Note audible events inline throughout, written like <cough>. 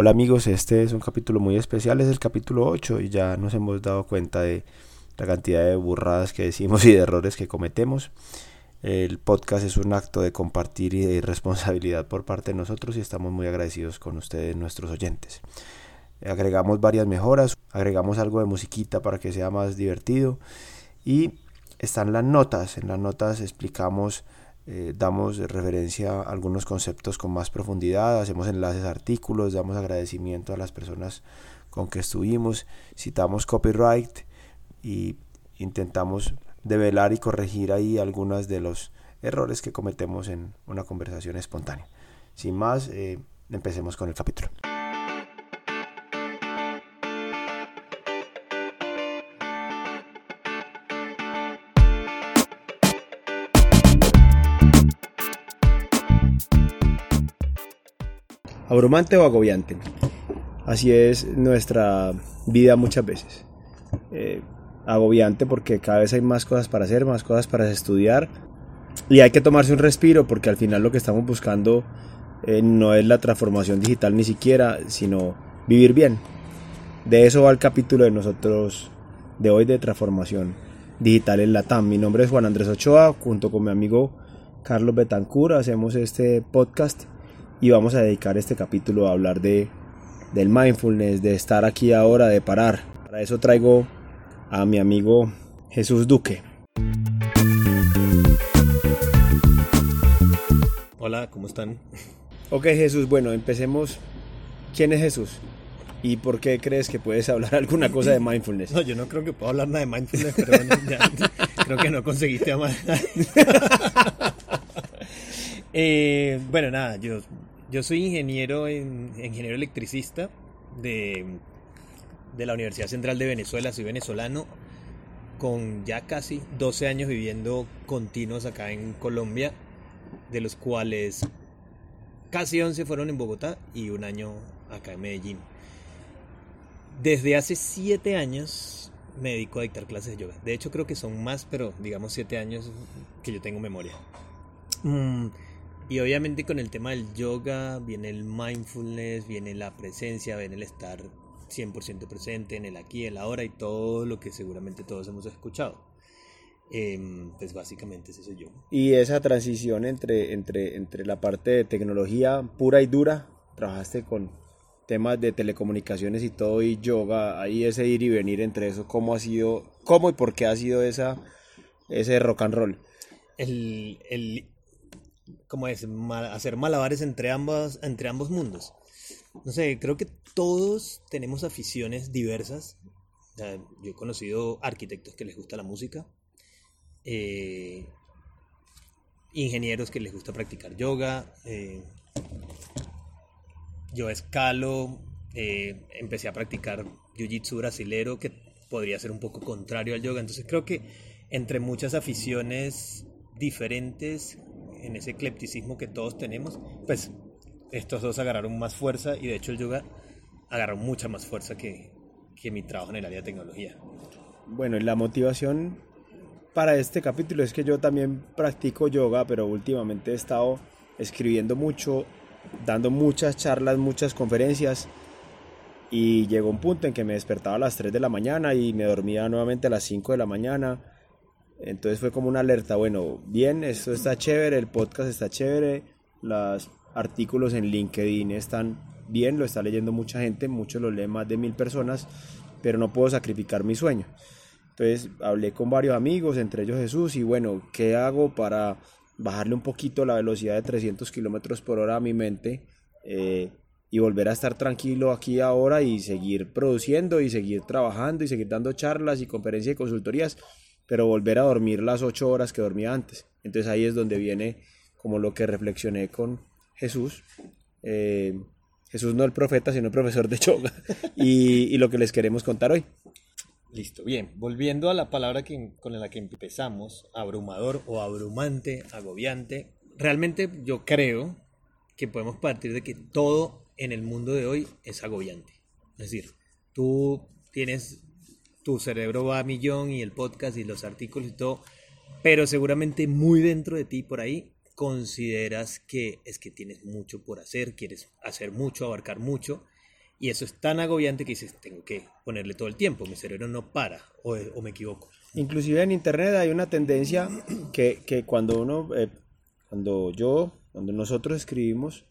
Hola amigos, este es un capítulo muy especial, es el capítulo 8 y ya nos hemos dado cuenta de la cantidad de burradas que decimos <laughs> y de errores que cometemos. El podcast es un acto de compartir y de responsabilidad por parte de nosotros y estamos muy agradecidos con ustedes, nuestros oyentes. Agregamos varias mejoras, agregamos algo de musiquita para que sea más divertido y están las notas. En las notas explicamos, eh, damos referencia a algunos conceptos con más profundidad, hacemos enlaces a artículos, damos agradecimiento a las personas con que estuvimos, citamos copyright y intentamos develar y corregir ahí algunos de los errores que cometemos en una conversación espontánea. Sin más, eh, empecemos con el capítulo. Abrumante o agobiante. Así es nuestra vida muchas veces. Eh, agobiante porque cada vez hay más cosas para hacer, más cosas para estudiar y hay que tomarse un respiro porque al final lo que estamos buscando eh, no es la transformación digital ni siquiera, sino vivir bien. De eso va el capítulo de nosotros de hoy de transformación digital en la TAM. Mi nombre es Juan Andrés Ochoa, junto con mi amigo Carlos Betancur hacemos este podcast y vamos a dedicar este capítulo a hablar de del mindfulness, de estar aquí ahora, de parar. Para eso traigo a mi amigo Jesús Duque. Hola, ¿cómo están? Ok Jesús, bueno, empecemos. ¿Quién es Jesús? ¿Y por qué crees que puedes hablar alguna cosa de mindfulness? No, yo no creo que pueda hablar nada de mindfulness, pero bueno, ya, creo que no conseguiste amar. <laughs> eh, bueno, nada, yo, yo soy ingeniero, en, ingeniero electricista de de la Universidad Central de Venezuela, soy venezolano, con ya casi 12 años viviendo continuos acá en Colombia, de los cuales casi 11 fueron en Bogotá y un año acá en Medellín. Desde hace 7 años me dedico a dictar clases de yoga. De hecho creo que son más, pero digamos 7 años que yo tengo memoria. Y obviamente con el tema del yoga viene el mindfulness, viene la presencia, viene el estar 100% presente en el aquí, en la ahora y todo lo que seguramente todos hemos escuchado. Em, pues básicamente ese soy yo. Y esa transición entre, entre, entre la parte de tecnología pura y dura, trabajaste con temas de telecomunicaciones y todo y yoga, ahí ese ir y venir entre eso, ¿cómo ha sido, cómo y por qué ha sido esa, ese rock and roll? El, el ¿cómo es? hacer malabares entre, ambas, entre ambos mundos no sé, creo que todos tenemos aficiones diversas. yo he conocido arquitectos que les gusta la música, eh, ingenieros que les gusta practicar yoga. Eh, yo escalo, eh, empecé a practicar jiu-jitsu brasilero, que podría ser un poco contrario al yoga. Entonces creo que entre muchas aficiones diferentes, en ese eclecticismo que todos tenemos, pues estos dos agarraron más fuerza y de hecho el yoga agarró mucha más fuerza que, que mi trabajo en el área de tecnología. Bueno, y la motivación para este capítulo es que yo también practico yoga, pero últimamente he estado escribiendo mucho, dando muchas charlas, muchas conferencias y llegó un punto en que me despertaba a las 3 de la mañana y me dormía nuevamente a las 5 de la mañana. Entonces fue como una alerta, bueno, bien, esto está chévere, el podcast está chévere, las artículos en LinkedIn están bien, lo está leyendo mucha gente, muchos lo leen más de mil personas, pero no puedo sacrificar mi sueño. Entonces hablé con varios amigos, entre ellos Jesús, y bueno, ¿qué hago para bajarle un poquito la velocidad de 300 kilómetros por hora a mi mente eh, y volver a estar tranquilo aquí ahora y seguir produciendo y seguir trabajando y seguir dando charlas y conferencias y consultorías, pero volver a dormir las 8 horas que dormía antes? Entonces ahí es donde viene como lo que reflexioné con, Jesús. Eh, Jesús no el profeta, sino el profesor de <laughs> yoga. y, lo que les queremos contar hoy. Listo, bien. Volviendo a la palabra con la que empezamos, abrumador o abrumante, agobiante. Realmente yo creo que podemos partir de que todo en el mundo de hoy es agobiante. Es decir, tú tienes, tu cerebro va a millón y el podcast y los artículos y todo, pero seguramente muy dentro de ti por ahí consideras que es que tienes mucho por hacer, quieres hacer mucho, abarcar mucho, Y eso es tan agobiante que dices, tengo que ponerle todo el tiempo, mi cerebro no para, o, o me equivoco. Inclusive en internet hay una tendencia que, que cuando uno, eh, cuando yo, cuando nosotros escribimos,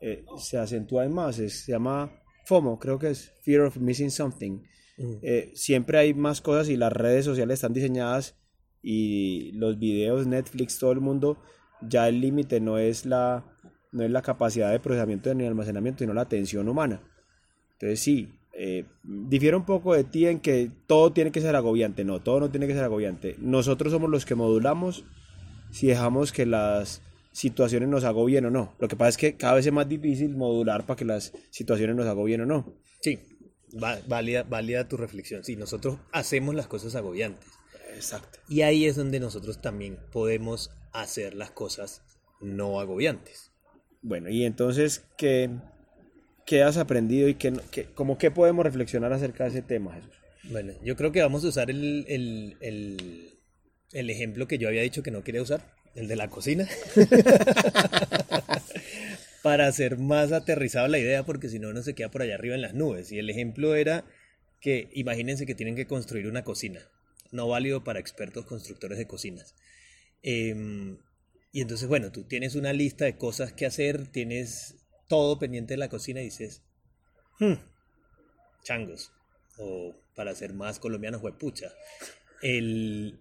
eh, se acentúa más, es- se llama FOMO, creo que es Fear of Missing Something. Eh, siempre hay más cosas y las redes sociales están diseñadas y los videos, Netflix, todo el mundo, ya el límite no es la no es la capacidad de procesamiento ni almacenamiento, sino la atención humana. Entonces sí, eh, difiere un poco de ti en que todo tiene que ser agobiante. No, todo no tiene que ser agobiante. Nosotros somos los que modulamos si dejamos que las situaciones nos agobien o no. Lo que pasa es que cada vez es más difícil modular para que las situaciones nos agobien o no. Sí, va- válida, válida tu reflexión. Sí, nosotros hacemos las cosas agobiantes. Exacto. Y ahí es donde nosotros también podemos hacer las cosas no agobiantes. Bueno, y entonces, ¿qué, qué has aprendido y qué, qué- como qué podemos reflexionar acerca de ese tema, Jesús? Bueno, yo creo que vamos a usar el, el- el- el ejemplo que yo había dicho que no quería usar, el de la cocina, <laughs> para hacer más aterrizada la idea, porque si no, no se queda por allá arriba en las nubes. Y el ejemplo era que imagínense que tienen que construir una cocina, no válido para expertos constructores de cocinas. Em, y entonces, bueno, tú tienes una lista de cosas que hacer, tienes todo pendiente de la cocina y dices, "Hmm, changos, o para ser más colombianos, huepucha, el,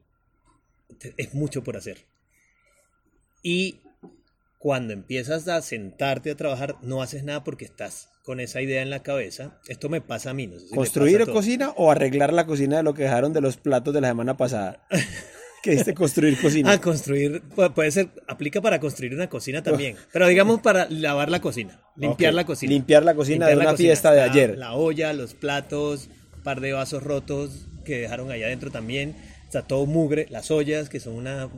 es mucho por hacer. Y cuando empiezas a sentarte a trabajar, no haces nada porque estás con esa idea en la cabeza. Esto me pasa a mí, no sé si ¿Construir o cocina o arreglar la cocina de lo que dejaron de los platos de la semana pasada? <laughs> ¿Qué diste construir cocina? Ah, construir, pu- puede ser, aplica para construir una cocina también, pero digamos para lavar la cocina, limpiar la cocina. limpiar la cocina de la una cocina. fiesta de ayer. La olla, los platos, un par de vasos rotos que dejaron allá adentro también, está todo mugre, las ollas que son una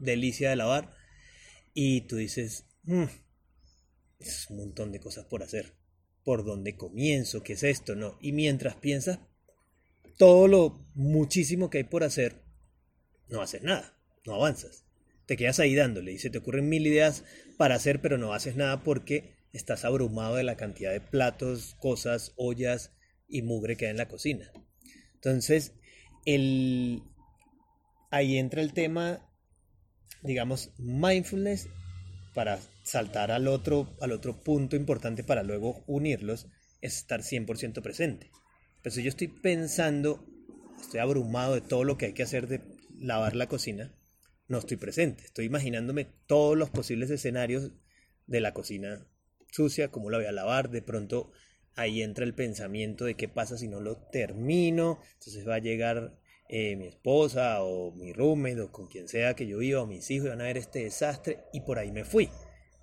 delicia de lavar, y tú dices, "Mm, es un montón de cosas por hacer. ¿Por dónde comienzo? ¿Qué es esto? No. Y mientras piensas todo lo muchísimo que hay por hacer, no haces nada, no avanzas. Te quedas ahí dándole y se te ocurren mil ideas para hacer, pero no haces nada porque estás abrumado de la cantidad de platos, cosas, ollas y mugre que hay en la cocina. Entonces, el... ahí entra el tema, digamos, mindfulness para saltar al otro, al otro punto importante para luego unirlos, es estar 100% presente. Pero si yo estoy pensando, estoy abrumado de todo lo que hay que hacer de lavar la cocina, no estoy presente. Estoy imaginándome todos los posibles escenarios de la cocina sucia, cómo la voy a lavar. De pronto ahí entra el pensamiento de qué pasa si no lo termino. Entonces va a llegar eh, mi esposa o mi roommate o con quien sea que yo viva o mis hijos y van a ver este desastre y por ahí me fui.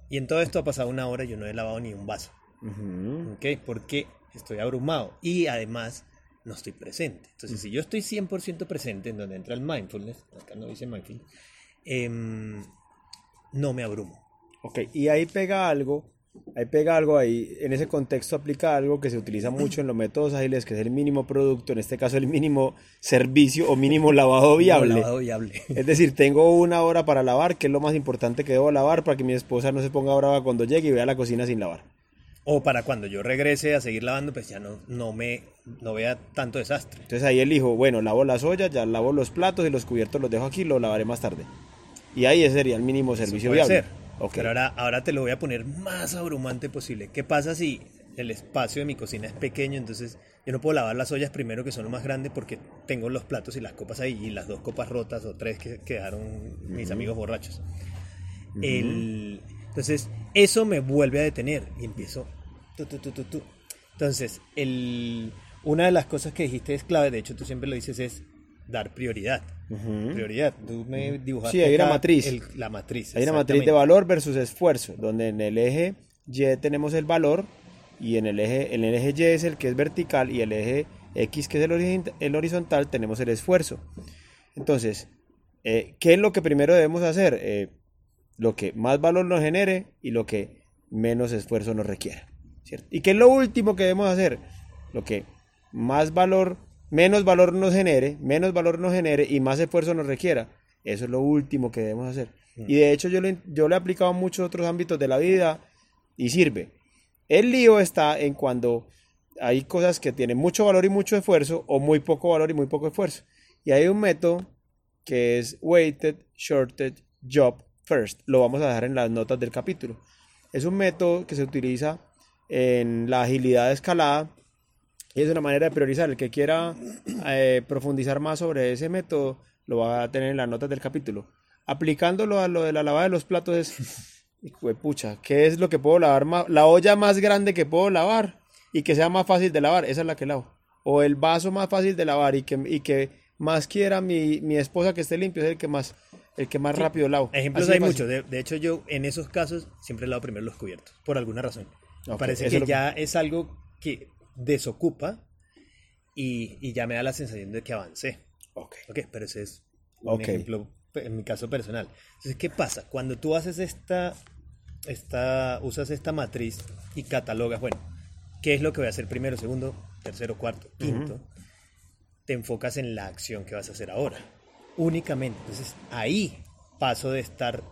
Y en todo esto ha pasado una hora y yo no he lavado ni un vaso. Ujú. ¿Ok? Porque estoy abrumado y además no estoy presente. Entonces, si yo estoy 100% presente, en donde entra el mindfulness, acá no dice mindfulness, em, no me abrumo. Ok, y ahí pega algo, ahí pega algo ahí, en ese contexto aplica algo que se utiliza mucho en los métodos ágiles, que es el mínimo producto, en este caso el mínimo servicio o mínimo <laughs> lavado viable. No, lavado viable. Es decir, tengo una hora para lavar, que es lo más importante que debo lavar para que mi esposa no se ponga brava cuando llegue y vea la cocina sin lavar. O para cuando yo regrese a seguir lavando, pues ya no, no me no vea tanto desastre. Entonces ahí elijo, bueno, lavo las ollas, ya lavo los platos y los cubiertos los dejo aquí, lo lavaré más tarde. Y ahí ese sería el mínimo Eso servicio puede viable. ser. Ok. Pero ahora, ahora te lo voy a poner más abrumante posible. ¿Qué pasa si el espacio de mi cocina es pequeño? Entonces yo no puedo lavar las ollas primero, que son lo más grande, porque tengo los platos y las copas ahí, y las dos copas rotas o tres que quedaron mis amigos borrachos. El- entonces, eso me vuelve a detener y empiezo. tu, tu, tu. Entonces, el, una de las cosas que dijiste es clave, de hecho tú siempre lo dices, es dar prioridad. Prioridad. Tú me dibujaste. Sí, hay una matriz. el- la matriz. Hay una matriz de valor versus esfuerzo, donde en el eje Y tenemos el valor y en el eje, en el eje Y es el que es vertical y el eje X que es el, horizont- el horizontal tenemos el esfuerzo. Entonces, eh, ¿qué es lo que primero debemos hacer? Eh, lo que más valor nos genere y lo que menos esfuerzo nos requiera. ¿cierto? ¿Y qué es lo último que debemos hacer? Lo que más valor, menos valor nos genere, menos valor nos genere y más esfuerzo nos requiera. Eso es lo último que debemos hacer. Y de hecho yo, le- yo lo he aplicado a muchos otros ámbitos de la vida y sirve. El lío está en cuando hay cosas que tienen mucho valor y mucho esfuerzo o muy poco valor y muy poco esfuerzo. Y hay un método que es Weighted Shorted Job First. Lo vamos a dejar en las notas del capítulo. Es un método que se utiliza en la agilidad escalada y es una manera de priorizar. El que quiera eh, profundizar más sobre ese método lo va a tener en las notas del capítulo. Aplicándolo a lo de la lavada de los platos es, <laughs> pucha, ¿qué es lo que puedo lavar más? La olla más grande que puedo lavar y que sea más fácil de lavar, esa es la que lavo. O el vaso más fácil de lavar y que, y que más quiera mi, mi esposa que esté limpio, es el que más, el que más rápido lavo. Ejemplos Así hay muchos. De, de hecho, yo en esos casos siempre lavo primero los cubiertos, por alguna razón. Me parece que- ya es algo que desocupa y, y ya me da la sensación de que avancé. Ok. Ok, pero ese es un ejemplo en mi caso personal. Entonces, ¿qué pasa? Cuando tú haces esta, esta, usas esta matriz y catalogas, bueno, ¿qué es lo que voy a hacer primero, segundo, tercero, cuarto, quinto? Te enfocas en la acción que vas a hacer ahora. Únicamente. Entonces, ahí paso de estar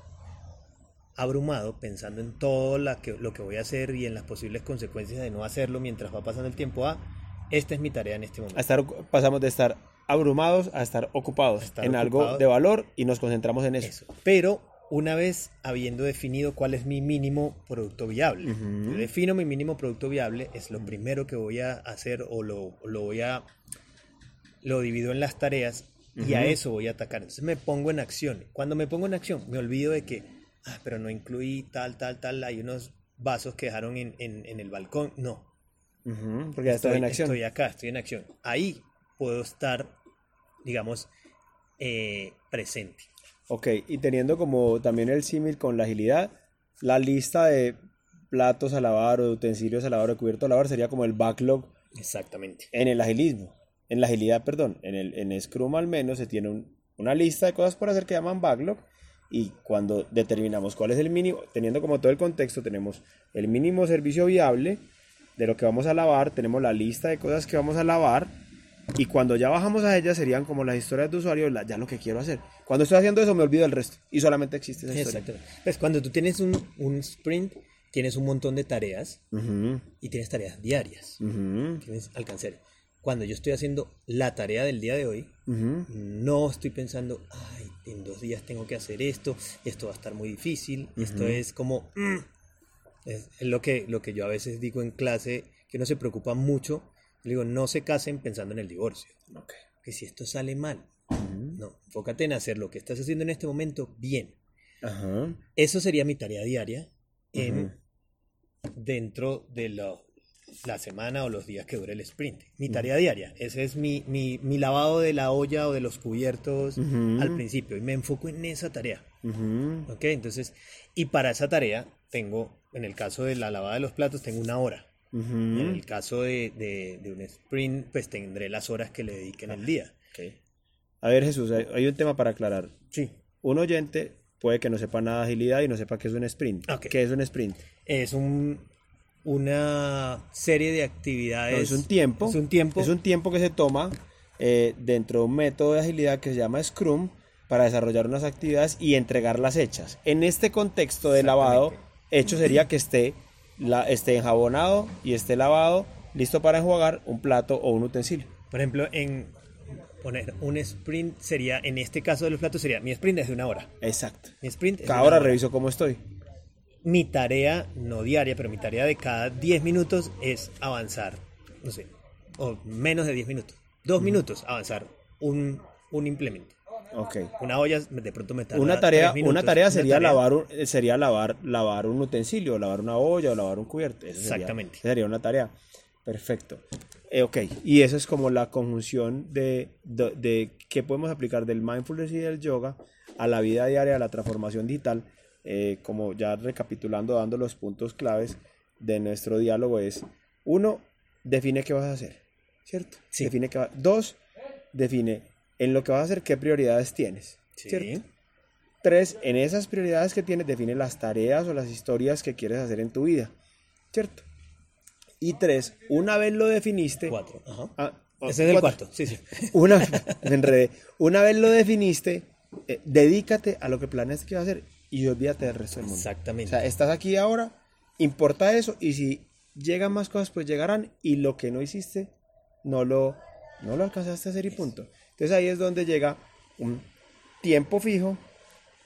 abrumado pensando en todo la que, lo que voy a hacer y en las posibles consecuencias de no hacerlo mientras va pasando el tiempo a esta es mi tarea en este momento. A estar, pasamos de estar abrumados a estar ocupados estar en algo de valor y nos concentramos en eso. Eso. Pero una vez habiendo definido cuál es mi mínimo producto viable, yo defino mi mínimo producto viable, es lo primero que voy a hacer o lo, lo voy a lo divido en las tareas y a eso voy a atacar. Entonces me pongo en acción. Cuando me pongo en acción, me olvido de que, ah, pero no incluí tal, tal, tal, hay unos vasos que dejaron en, en- en el balcón. No, porque ya estás en acción. Estoy acá, estoy en acción. Ahí puedo estar, digamos, eh, presente. Ok, y teniendo como también el símil con la agilidad, la lista de platos a lavar o de utensilios a lavar o de cubierto a lavar sería como el backlog Exactamente. en el agilismo, en la agilidad, perdón, en el en Scrum al menos se tiene un- una lista de cosas por hacer que llaman backlog y cuando determinamos cuál es el mínimo, teniendo como todo el contexto, tenemos el mínimo servicio viable de lo que vamos a lavar, tenemos la lista de cosas que vamos a lavar y cuando ya bajamos a ellas serían como las historias de usuario, la- ya lo que quiero hacer. Cuando estoy haciendo eso me olvido del resto y solamente existe esa historia. Exactamente. Pues cuando tú tienes un, un sprint, tienes un montón de tareas y tienes tareas diarias. ujú, Tienes alcanzar. Cuando yo estoy haciendo la tarea del día de hoy, no estoy pensando, ay, en dos días tengo que hacer esto, esto va a estar muy difícil, esto es como... mm". Es, lo, que, lo que yo a veces digo en clase, que uno se preocupa mucho. Le digo, no se casen pensando en el divorcio. Ok. Que si esto sale mal, no, enfócate en hacer lo que estás haciendo en este momento bien. Eso sería mi tarea diaria en, dentro de lo- la semana o los días que dure el sprint. Mi tarea diaria, ese es mi, mi, mi lavado de la olla o de los cubiertos al principio y me enfoco en esa tarea. Ujú. ¿Ok? Entonces, y para esa tarea tengo, en el caso de la lavada de los platos, tengo una hora. En el caso de, de- de un sprint, pues tendré las horas que le dedique en el día. A ver, Jesús, hay, hay un tema para aclarar. Sí. Un oyente puede que no sepa nada de agilidad y no sepa qué es un sprint. ¿Qué es un sprint? Es un, una serie de actividades. No, es un tiempo. Es un tiempo. Es un tiempo que se toma eh, dentro de un método de agilidad que se llama Scrum para desarrollar unas actividades y entregarlas hechas. En este contexto de lavado, hecho sería que esté, la, esté enjabonado y esté lavado, listo para enjuagar un plato o un utensilio. Por ejemplo, en poner un sprint sería, en este caso de los platos, sería mi sprint es de una hora. Exacto. Mi sprint es Cada una hora hora. reviso cómo estoy. Mi tarea, no diaria, pero mi tarea de cada 10 minutos es avanzar, no sé, o menos de 10 minutos. Dos minutos avanzar un, un implemento. Ok. Una olla de pronto me tarda Una tarea, minutos. una tarea sería tarea- lavar un- eh, sería lavar, lavar un utensilio, lavar una olla o lavar un cubierto. Eso Exactamente. sería una tarea. Perfecto. Eh, ok, y eso es como la conjunción de, de, de qué podemos aplicar del mindfulness y del yoga a la vida diaria, a la transformación digital. Eh, como ya recapitulando, dando los puntos claves de nuestro diálogo es, uno, define qué vas a hacer, ¿cierto? Sí. Define qué va- dos, define en lo que vas a hacer qué prioridades tienes, Sí. ¿cierto? Tres, en esas prioridades que tienes, define las tareas o las historias que quieres hacer en tu vida, ¿cierto? Y tres, una vez lo definiste... Cuatro. Ajá. Ah, oh, Ese es el cuarto, sí, sí. <laughs> Una, me enredé. Una vez lo definiste, eh, dedícate a lo que planeas que vas a hacer y olvídate del resto del mundo. Exactamente. O sea, estás aquí ahora, importa eso y si llegan más cosas, pues llegarán y lo que no hiciste, no lo, no lo alcanzaste a hacer y punto. Entonces ahí es donde llega un tiempo fijo,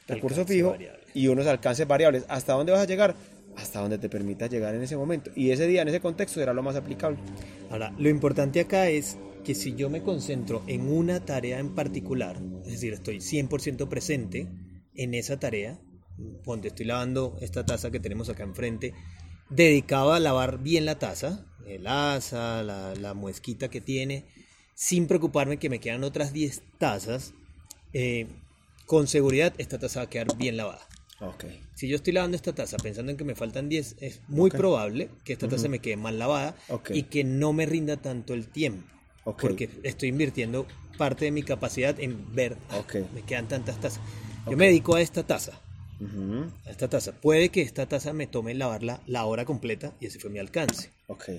recurso Alcance fijo variable. y unos alcances variables. ¿Hasta dónde vas a llegar? Hasta donde te permita llegar en ese momento. Y ese día, en ese contexto, será lo más aplicable. Ahora, lo importante acá es que si yo me concentro en una tarea en particular, es decir, estoy 100% presente en esa tarea, donde estoy lavando esta taza que tenemos acá enfrente, dedicado a lavar bien la taza, el asa, la, la muesquita que tiene, sin preocuparme que me quedan otras 10 tazas, eh, con seguridad esta taza va a quedar bien lavada. Ok. Si yo estoy lavando esta taza pensando en que me faltan 10, es muy probable que esta taza me quede mal lavada Ok. y que no me rinda tanto el tiempo. Porque estoy invirtiendo parte de mi capacidad en ver, "Ah, me quedan tantas tazas. Yo me dedico a esta taza, A esta taza. Puede que esta taza me tome lavarla la hora completa y ese fue mi alcance. Ok.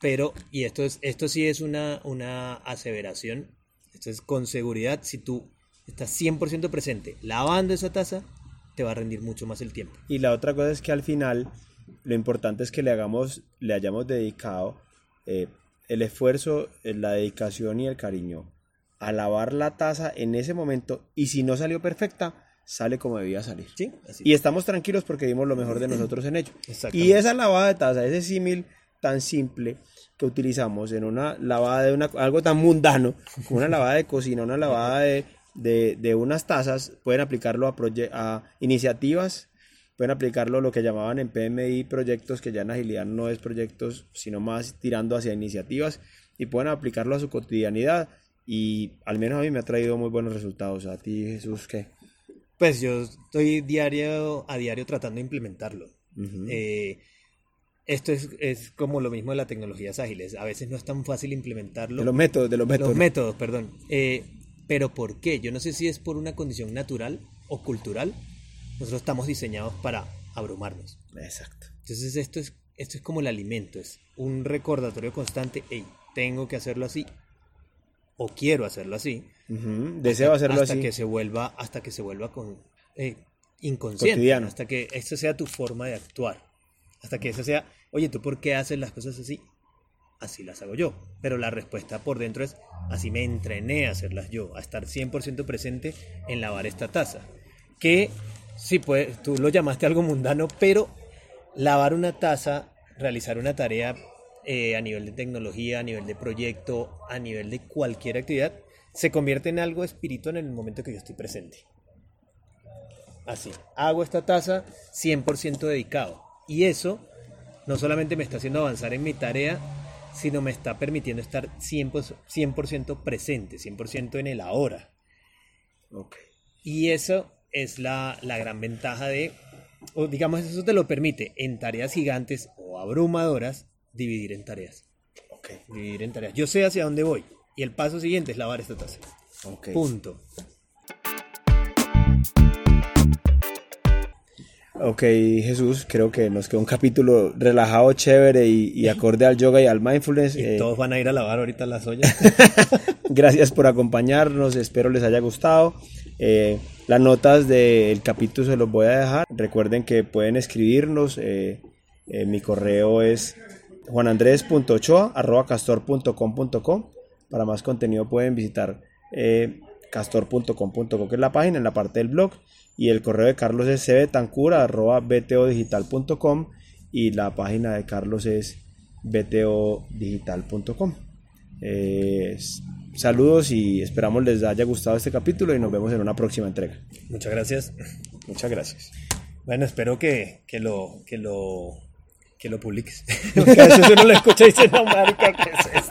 Pero, y esto, es, esto sí es una, una aseveración, esto es con seguridad, si tú estás 100% presente lavando esa taza, te va a rendir mucho más el tiempo. Y la otra cosa es que al final lo importante es que le hagamos, le hayamos dedicado eh, el esfuerzo, eh, la dedicación y el cariño a lavar la taza en ese momento y si no salió perfecta, sale como debía salir. ¿Sí? Así. Y estamos tranquilos porque dimos lo mejor de nosotros en ello. Y esa lavada de taza, ese símil tan simple que utilizamos en una lavada de una, algo tan mundano como una lavada de cocina, una lavada de, de, de unas tazas, pueden aplicarlo a, proye- a iniciativas, pueden aplicarlo a lo que llamaban en PMI proyectos, que ya en agilidad no es proyectos, sino más tirando hacia iniciativas, y pueden aplicarlo a su cotidianidad. Y al menos a mí me ha traído muy buenos resultados. A ti, Jesús, ¿qué? Pues yo estoy diario a diario tratando de implementarlo. Ujú. Eh, esto es, es como lo mismo de las tecnologías ágiles. A veces no es tan fácil implementarlo. de los métodos, de los métodos. Los métodos, perdón. Eh, pero ¿por qué? Yo no sé si es por una condición natural o cultural. Nosotros estamos diseñados para abrumarnos. Exacto. Entonces esto es, esto es como el alimento, es un recordatorio constante. Hey, tengo que hacerlo así. O quiero hacerlo así. Deseo hacerlo hasta así. que se vuelva hasta que se vuelva con eh, inconsciente Cotidiano. hasta que esa sea tu forma de actuar hasta que esa sea oye tú por qué haces las cosas así así las hago yo pero la respuesta por dentro es así me entrené a hacerlas yo a estar 100% presente en lavar esta taza que sí pues tú lo llamaste algo mundano pero lavar una taza realizar una tarea eh, a nivel de tecnología, a nivel de proyecto, a nivel de cualquier actividad, se convierte en algo espiritual en el momento que yo estoy presente. Así, hago esta taza 100% dedicado. Y eso no solamente me está haciendo avanzar en mi tarea, sino me está permitiendo estar 100%, 100% presente, 100% en el ahora. Ok. Y eso es la, la gran ventaja de, o digamos, eso te lo permite en tareas gigantes o abrumadoras, dividir en tareas. Ok. Dividir en tareas. Yo sé hacia dónde voy. Y el paso siguiente es lavar esta taza. Punto. Ok, Jesús, creo que nos quedó un capítulo relajado, chévere y, y acorde al yoga y al mindfulness. Y Eh, todos van a ir a lavar ahorita las ollas. <laughs> gracias por acompañarnos, espero les haya gustado. Eh, las notas del capítulo se los voy a dejar. Recuerden que pueden escribirnos. eh, mi correo es juanandres.ochoa.castor.com.co. Para más contenido pueden visitar eh, castor.com.co, que es la página en la parte del blog. Y el correo de Carlos es cbetancura.btodigital.com y la página de Carlos es btodigital.com. Eh, saludos y esperamos les haya gustado este capítulo y nos vemos en una próxima entrega. Muchas gracias. Muchas gracias. Bueno, espero que, que lo, que lo, que lo publiques. <laughs> Porque a veces uno lo escucha y dice, no, marica, ¿qué es esto?